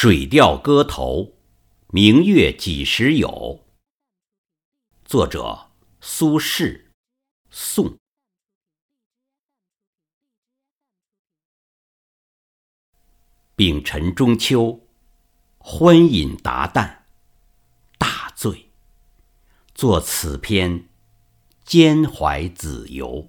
《水调歌头·明月几时有》作者苏轼，宋。丙辰中秋，欢饮达旦，大醉，作此篇，兼怀子由。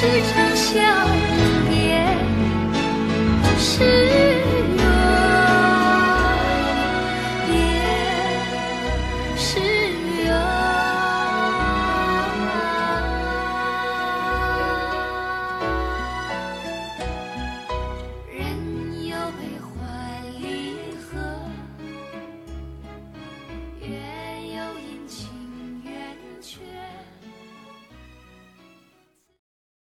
时常想